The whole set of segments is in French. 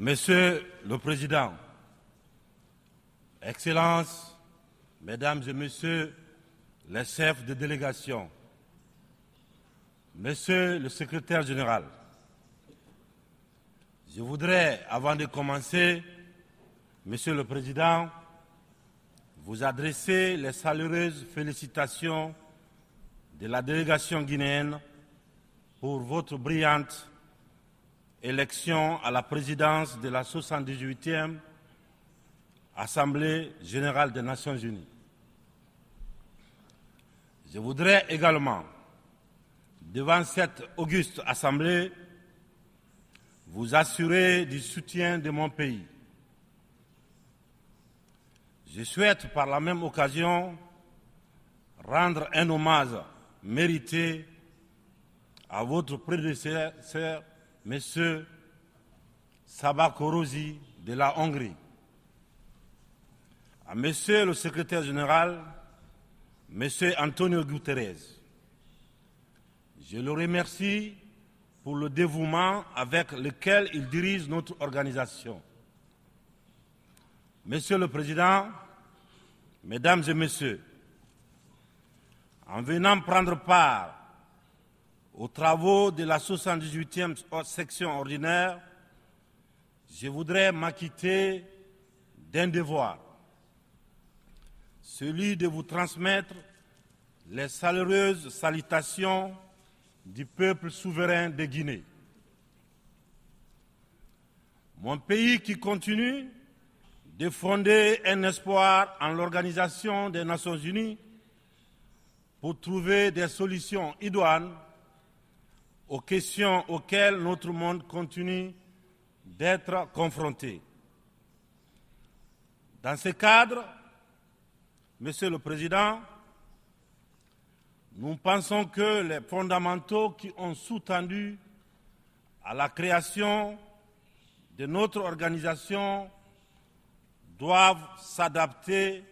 Monsieur le Président, Excellences, Mesdames et Messieurs les chefs de délégation, Monsieur le Secrétaire général, je voudrais, avant de commencer, Monsieur le Président, vous adresser les chaleureuses félicitations de la délégation guinéenne pour votre brillante élection à la présidence de la 78e Assemblée générale des Nations unies. Je voudrais également, devant cette auguste Assemblée, vous assurer du soutien de mon pays. Je souhaite par la même occasion rendre un hommage mérité à votre prédécesseur, M. Sabah Korosi de la Hongrie, à M. le secrétaire général, M. Antonio Guterres. Je le remercie pour le dévouement avec lequel il dirige notre organisation. Monsieur le Président, Mesdames et Messieurs, en venant prendre part aux travaux de la 78e section ordinaire, je voudrais m'acquitter d'un devoir, celui de vous transmettre les chaleureuses salutations du peuple souverain de Guinée. Mon pays qui continue de fonder un espoir en l'Organisation des Nations Unies pour trouver des solutions idoines aux questions auxquelles notre monde continue d'être confronté. Dans ce cadre, Monsieur le Président, nous pensons que les fondamentaux qui ont sous-tendu à la création de notre organisation doivent s'adapter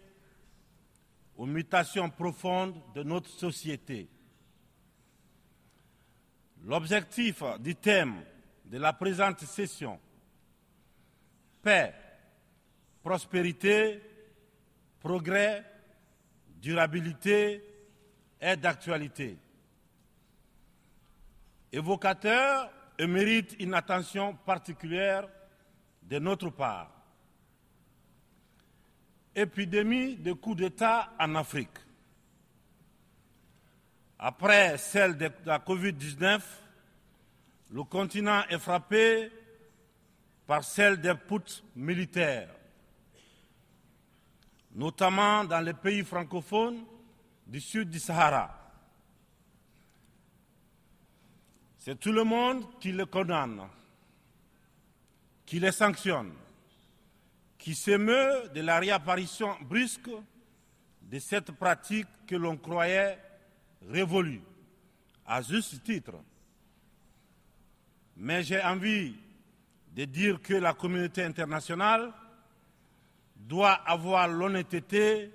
aux mutations profondes de notre société. L'objectif du thème de la présente session, paix, prospérité, progrès, durabilité, est d'actualité. Évocateur et mérite une attention particulière de notre part épidémie de coups d'État en Afrique. Après celle de la Covid-19, le continent est frappé par celle des poutres militaires, notamment dans les pays francophones du sud du Sahara. C'est tout le monde qui les condamne, qui les sanctionne qui s'émeut de la réapparition brusque de cette pratique que l'on croyait révolue, à juste titre. Mais j'ai envie de dire que la communauté internationale doit avoir l'honnêteté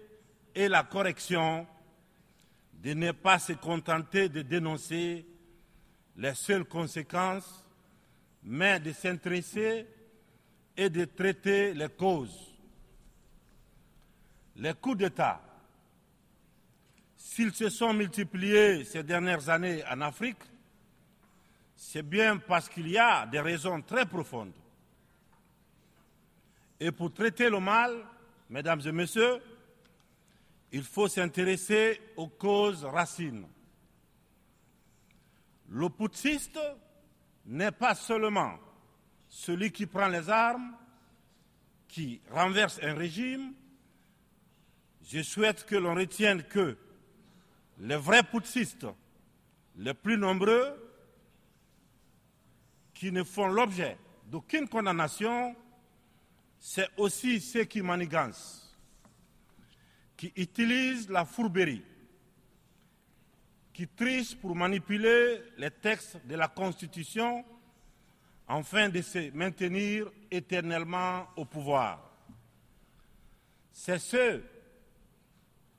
et la correction de ne pas se contenter de dénoncer les seules conséquences, mais de s'intéresser et de traiter les causes. Les coups d'État, s'ils se sont multipliés ces dernières années en Afrique, c'est bien parce qu'il y a des raisons très profondes. Et pour traiter le mal, mesdames et messieurs, il faut s'intéresser aux causes racines. Le putschiste n'est pas seulement celui qui prend les armes, qui renverse un régime, je souhaite que l'on retienne que les vrais putschistes, les plus nombreux, qui ne font l'objet d'aucune condamnation, c'est aussi ceux qui manigancent, qui utilisent la fourberie, qui trichent pour manipuler les textes de la Constitution afin de se maintenir éternellement au pouvoir. C'est ceux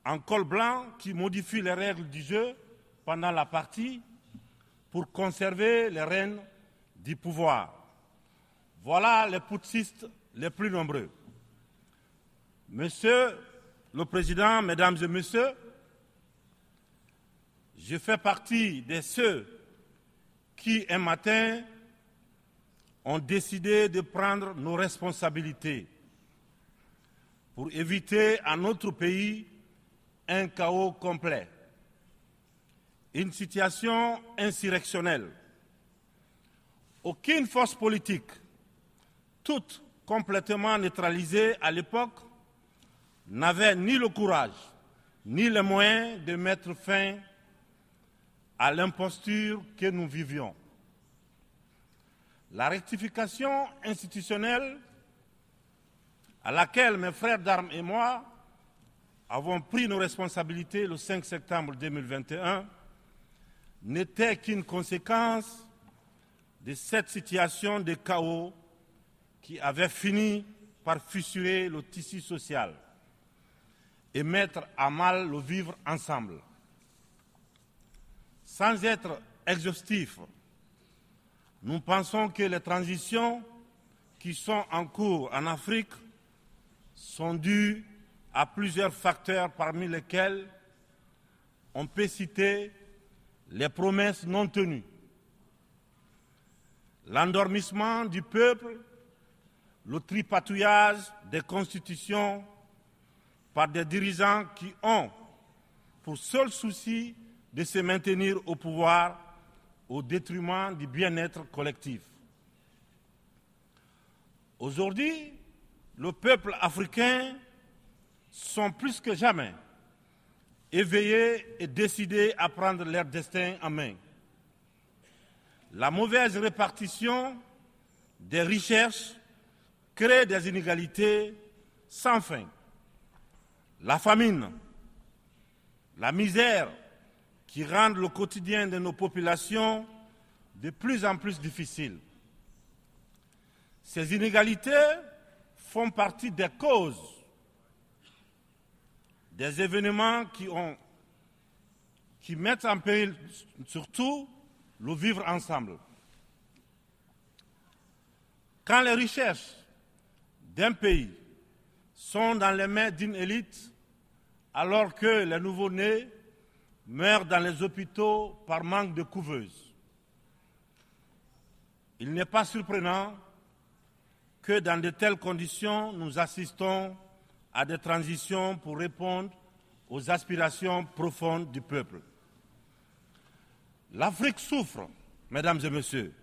en col blanc qui modifient les règles du jeu pendant la partie pour conserver les rênes du pouvoir. Voilà les putschistes les plus nombreux. Monsieur le Président, Mesdames et Messieurs, je fais partie de ceux qui, un matin, ont décidé de prendre nos responsabilités pour éviter à notre pays un chaos complet, une situation insurrectionnelle. Aucune force politique, toute complètement neutralisée à l'époque, n'avait ni le courage ni les moyens de mettre fin à l'imposture que nous vivions. La rectification institutionnelle à laquelle mes frères d'armes et moi avons pris nos responsabilités le 5 septembre 2021 n'était qu'une conséquence de cette situation de chaos qui avait fini par fissurer le tissu social et mettre à mal le vivre ensemble. Sans être exhaustif, nous pensons que les transitions qui sont en cours en Afrique sont dues à plusieurs facteurs parmi lesquels on peut citer les promesses non tenues, l'endormissement du peuple, le tripatouillage des constitutions par des dirigeants qui ont pour seul souci de se maintenir au pouvoir au détriment du bien-être collectif. Aujourd'hui, le peuple africain sont plus que jamais éveillés et décidés à prendre leur destin en main. La mauvaise répartition des richesses crée des inégalités sans fin. La famine, la misère qui rendent le quotidien de nos populations de plus en plus difficile. Ces inégalités font partie des causes des événements qui, mettent en péril surtout le vivre ensemble. Quand les richesses d'un pays sont dans les mains d'une élite, alors que les nouveau-nés meurent dans les hôpitaux par manque de couveuses, il n'est pas surprenant que dans de telles conditions, nous assistons à des transitions pour répondre aux aspirations profondes du peuple. L'Afrique souffre, mesdames et messieurs.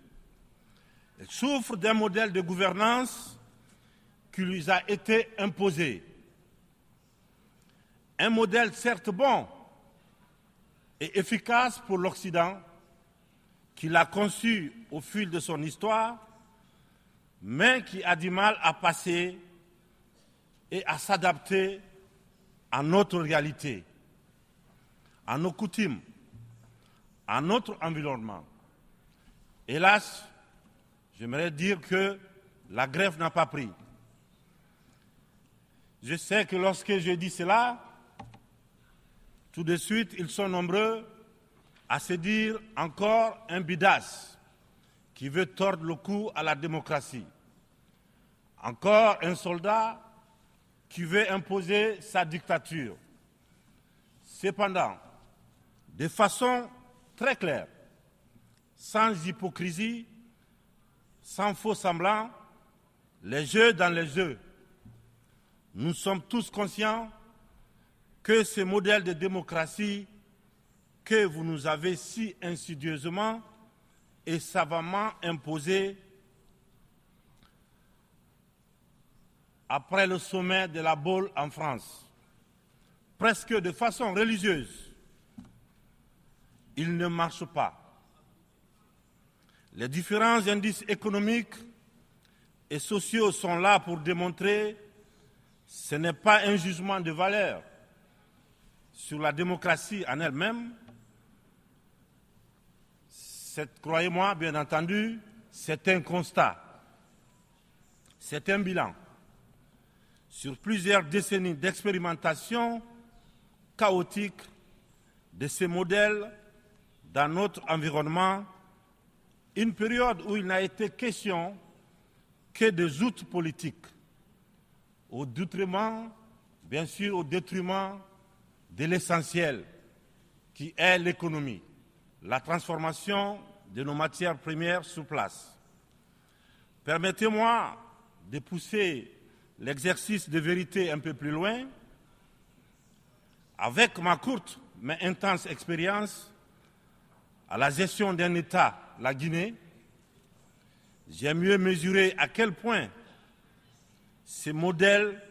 Elle souffre d'un modèle de gouvernance qui lui a été imposé. Un modèle certes bon et efficace pour l'Occident, qu'il a conçu au fil de son histoire, mais qui a du mal à passer et à s'adapter à notre réalité, à nos coutumes, à notre environnement. Hélas, j'aimerais dire que la grève n'a pas pris. Je sais que lorsque je dis cela, tout de suite, ils sont nombreux à se dire encore un bidas qui veut tordre le cou à la démocratie. Encore un soldat qui veut imposer sa dictature. Cependant, de façon très claire, sans hypocrisie, sans faux semblant, les jeux dans les jeux. Nous sommes tous conscients que ce modèle de démocratie que vous nous avez si insidieusement et savamment imposé après le sommet de la Baule en France, presque de façon religieuse, il ne marche pas. Les différents indices économiques et sociaux sont là pour démontrer ce n'est pas un jugement de valeur sur la démocratie en elle-même. Croyez-moi, bien entendu, c'est un constat, c'est un bilan sur plusieurs décennies d'expérimentation chaotique de ces modèles dans notre environnement, une période où il n'a été question que des outils politiques au détriment, bien sûr, au détriment de l'essentiel qui est l'économie, la transformation de nos matières premières sur place. Permettez-moi de pousser l'exercice de vérité un peu plus loin. Avec ma courte mais intense expérience à la gestion d'un État, la Guinée, j'ai mieux mesuré à quel point ce modèle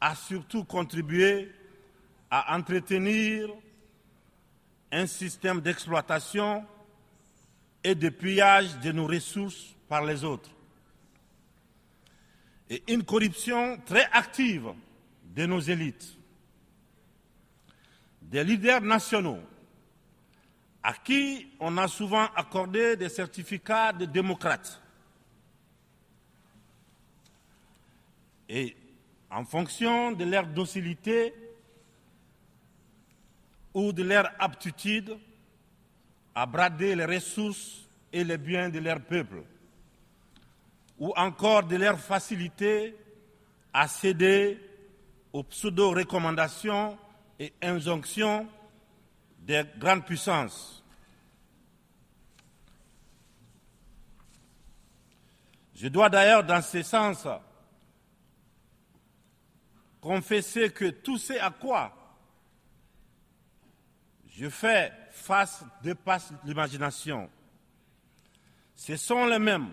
a surtout contribué à entretenir un système d'exploitation et de pillage de nos ressources par les autres. Et une corruption très active de nos élites, des leaders nationaux, à qui on a souvent accordé des certificats de démocrates. Et en fonction de leur docilité ou de leur aptitude à brader les ressources et les biens de leur peuple, ou encore de leur facilité à céder aux pseudo-recommandations et injonctions des grandes puissances. Je dois d'ailleurs, dans ce sens, confesser que tout ce à quoi je fais face dépasse l'imagination. Ce sont les mêmes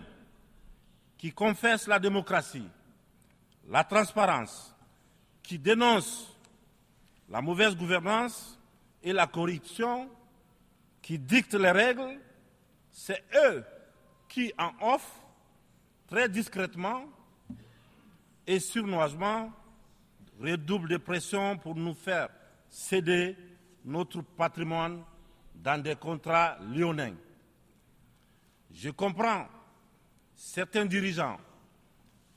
qui confessent la démocratie, la transparence, qui dénoncent la mauvaise gouvernance et la corruption, qui dictent les règles, c'est eux qui en offrent très discrètement et surnoisement redouble de pression pour nous faire céder notre patrimoine dans des contrats lyonnais. Je comprends certains dirigeants,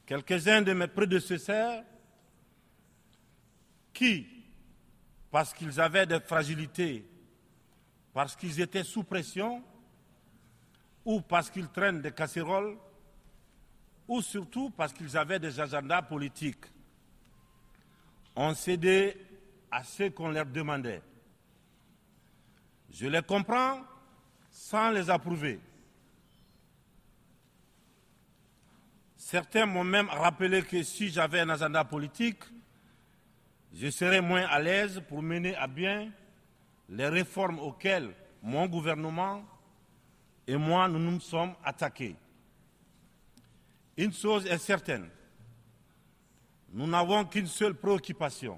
quelques-uns de mes prédécesseurs, qui, parce qu'ils avaient des fragilités, parce qu'ils étaient sous pression, ou parce qu'ils traînent des casseroles, ou surtout parce qu'ils avaient des agendas politiques, ont cédé à ce qu'on leur demandait. Je les comprends sans les approuver. Certains m'ont même rappelé que si j'avais un agenda politique, je serais moins à l'aise pour mener à bien les réformes auxquelles mon gouvernement et moi nous nous sommes attaqués. Une chose est certaine, nous n'avons qu'une seule préoccupation,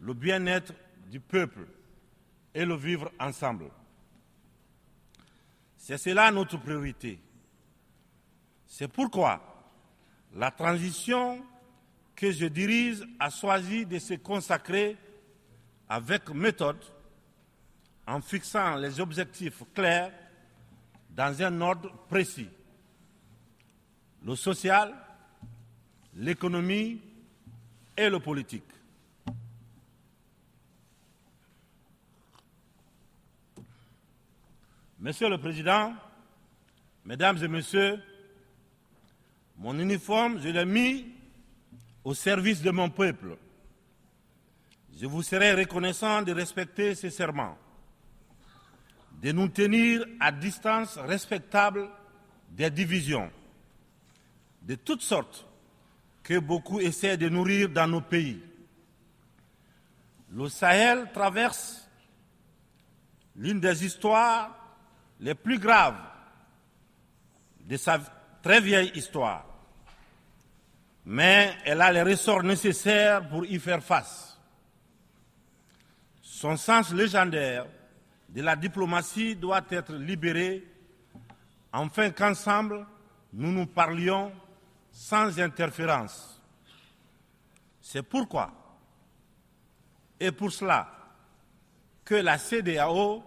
le bien-être du peuple et le vivre ensemble. C'est cela notre priorité. C'est pourquoi la transition que je dirige a choisi de se consacrer avec méthode en fixant les objectifs clairs dans un ordre précis. Le social, l'économie et le politique. Monsieur le Président, Mesdames et Messieurs, mon uniforme, je l'ai mis au service de mon peuple. Je vous serai reconnaissant de respecter ces serments, de nous tenir à distance respectable des divisions de toutes sortes que beaucoup essaient de nourrir dans nos pays. Le Sahel traverse l'une des histoires les plus graves de sa très vieille histoire. Mais elle a les ressorts nécessaires pour y faire face. Son sens légendaire de la diplomatie doit être libéré afin qu'ensemble nous nous parlions sans interférence. C'est pourquoi, et pour cela, que la CDAO,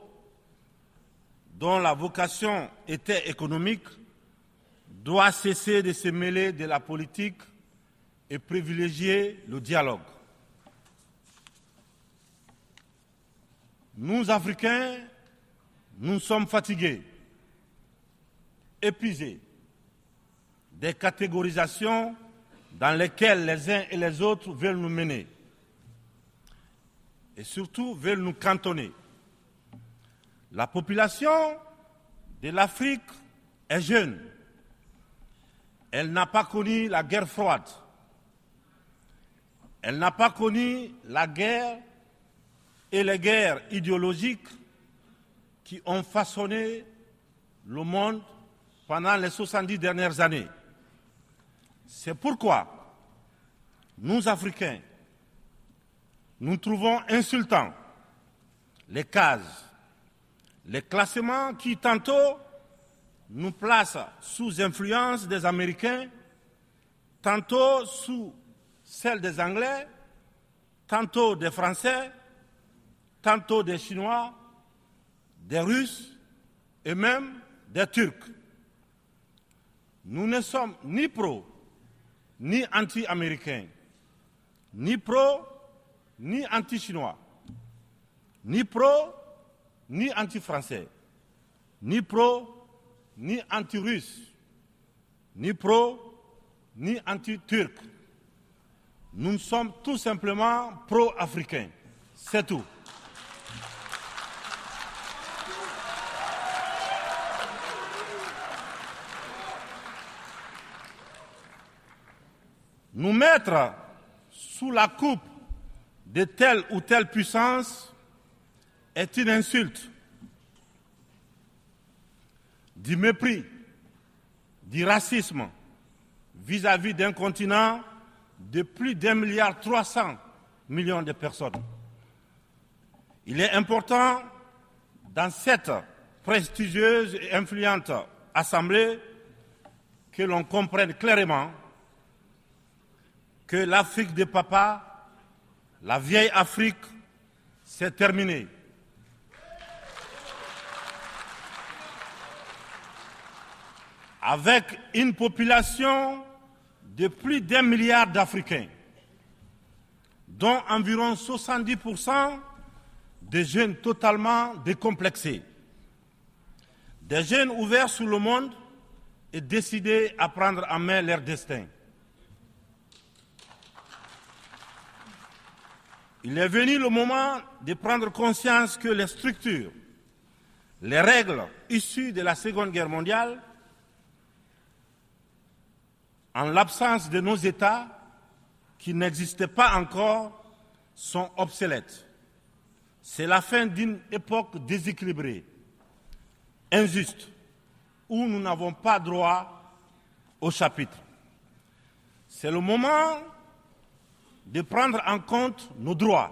dont la vocation était économique, doit cesser de se mêler de la politique et privilégier le dialogue. Nous, Africains, nous sommes fatigués, épuisés des catégorisations dans lesquelles les uns et les autres veulent nous mener et surtout veulent nous cantonner. La population de l'Afrique est jeune. Elle n'a pas connu la guerre froide. Elle n'a pas connu la guerre et les guerres idéologiques qui ont façonné le monde pendant les 70 dernières années. C'est pourquoi nous, Africains, nous trouvons insultants les cases, les classements qui tantôt nous placent sous influence des Américains, tantôt sous celle des Anglais, tantôt des Français, tantôt des Chinois, des Russes et même des Turcs. Nous ne sommes ni pro, ni anti-américains, ni pro, ni anti-chinois, ni pro, ni anti-français, ni pro, ni anti-russe, ni pro, ni anti-turc. Nous sommes tout simplement pro-africains. C'est tout. Nous mettre sous la coupe de telle ou telle puissance est une insulte, du mépris, du racisme vis-à-vis d'un continent de plus d'un milliard trois cents millions de personnes. Il est important dans cette prestigieuse et influente assemblée que l'on comprenne clairement que l'Afrique des papas, la vieille Afrique, s'est terminée. Avec une population de plus d'un milliard d'Africains, dont environ 70% de jeunes totalement décomplexés, des jeunes ouverts sur le monde et décidés à prendre en main leur destin. Il est venu le moment de prendre conscience que les structures, les règles issues de la Seconde Guerre mondiale, en l'absence de nos États qui n'existaient pas encore, sont obsolètes. C'est la fin d'une époque déséquilibrée, injuste, où nous n'avons pas droit au chapitre. C'est le moment de prendre en compte nos droits,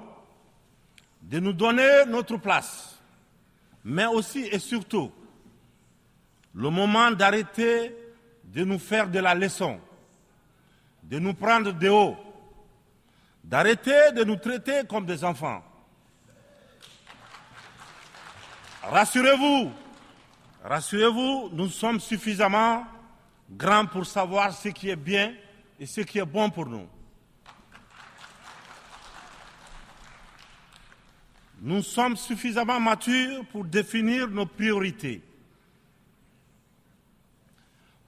de nous donner notre place, mais aussi et surtout le moment d'arrêter de nous faire de la leçon, de nous prendre de haut, d'arrêter de nous traiter comme des enfants. Rassurez-vous, rassurez-vous, nous sommes suffisamment grands pour savoir ce qui est bien et ce qui est bon pour nous. Nous sommes suffisamment matures pour définir nos priorités,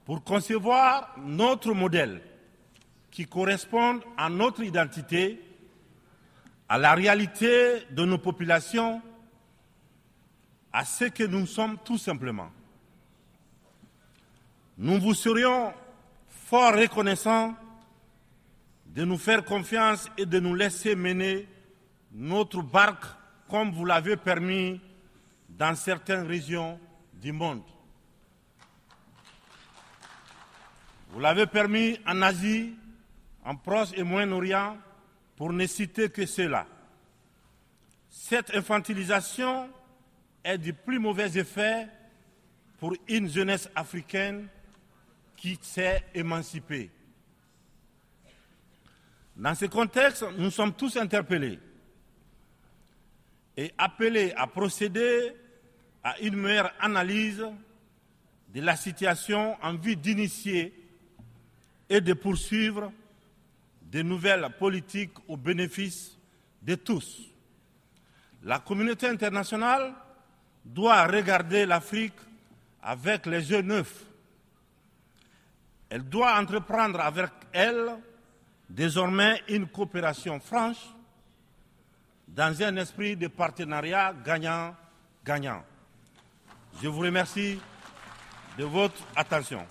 pour concevoir notre modèle qui corresponde à notre identité, à la réalité de nos populations, à ce que nous sommes tout simplement. Nous vous serions fort reconnaissants de nous faire confiance et de nous laisser mener notre barque comme vous l'avez permis dans certaines régions du monde. Vous l'avez permis en Asie, en Proche et Moyen-Orient, pour ne citer que cela. Cette infantilisation est du plus mauvais effet pour une jeunesse africaine qui s'est émancipée. Dans ce contexte, nous sommes tous interpellés et appelés à procéder à une meilleure analyse de la situation en vue d'initier et de poursuivre de nouvelles politiques au bénéfice de tous. La communauté internationale doit regarder l'Afrique avec les yeux neufs. Elle doit entreprendre avec elle désormais une coopération franche dans un esprit de partenariat gagnant-gagnant. Je vous remercie de votre attention.